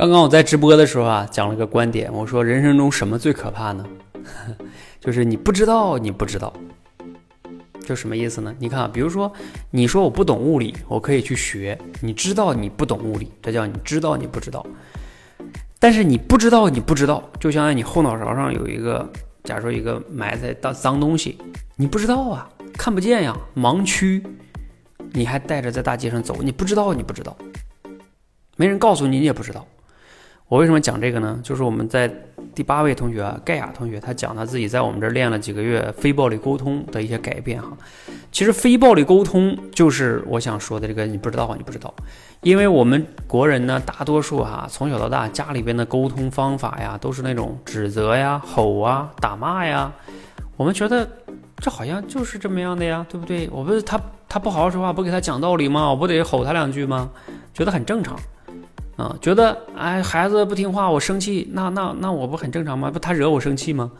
刚刚我在直播的时候啊，讲了个观点，我说人生中什么最可怕呢？就是你不知道，你不知道，就什么意思呢？你看啊，比如说你说我不懂物理，我可以去学，你知道你不懂物理，这叫你知道你不知道。但是你不知道你不知道，就相当于你后脑勺上有一个，假如说一个埋在当脏东西，你不知道啊，看不见呀，盲区，你还带着在大街上走，你不知道你不知道，没人告诉你，你也不知道。我为什么讲这个呢？就是我们在第八位同学，盖亚同学，他讲他自己在我们这儿练了几个月非暴力沟通的一些改变哈。其实非暴力沟通就是我想说的这个，你不知道，你不知道，因为我们国人呢，大多数哈，从小到大家里边的沟通方法呀，都是那种指责呀、吼啊、打骂呀。我们觉得这好像就是这么样的呀，对不对？我不是他他不好好说话，不给他讲道理吗？我不得吼他两句吗？觉得很正常。啊，觉得哎，孩子不听话，我生气，那那那我不很正常吗？不，他惹我生气吗？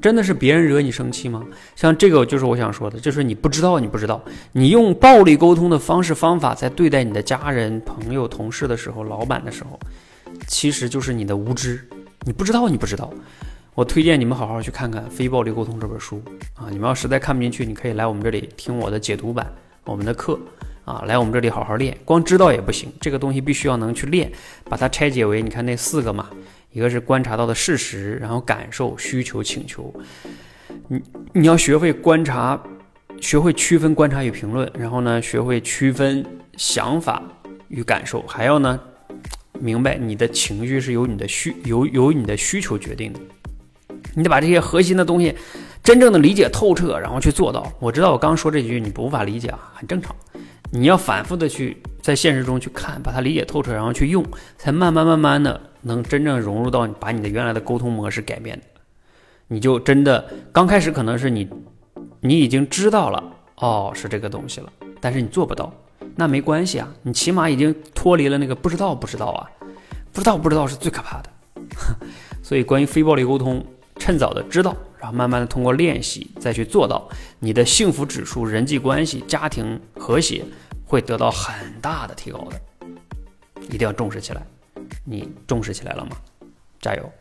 真的是别人惹你生气吗？像这个就是我想说的，就是你不知道，你不知道，你用暴力沟通的方式方法在对待你的家人、朋友、同事的时候，老板的时候，其实就是你的无知，你不知道，你不知道。我推荐你们好好去看看《非暴力沟通》这本书啊，你们要实在看不进去，你可以来我们这里听我的解读版，我们的课。啊，来我们这里好好练，光知道也不行，这个东西必须要能去练，把它拆解为你看那四个嘛，一个是观察到的事实，然后感受、需求、请求，你你要学会观察，学会区分观察与评论，然后呢，学会区分想法与感受，还要呢，明白你的情绪是由你的需由由你的需求决定的，你得把这些核心的东西真正的理解透彻，然后去做到。我知道我刚说这几句你不无法理解啊，很正常。你要反复的去在现实中去看，把它理解透彻，然后去用，才慢慢慢慢的能真正融入到把你的原来的沟通模式改变，你就真的刚开始可能是你，你已经知道了哦是这个东西了，但是你做不到，那没关系啊，你起码已经脱离了那个不知道不知道啊，不知道不知道是最可怕的，所以关于非暴力沟通，趁早的知道。然后慢慢的通过练习再去做到，你的幸福指数、人际关系、家庭和谐会得到很大的提高的，一定要重视起来。你重视起来了吗？加油！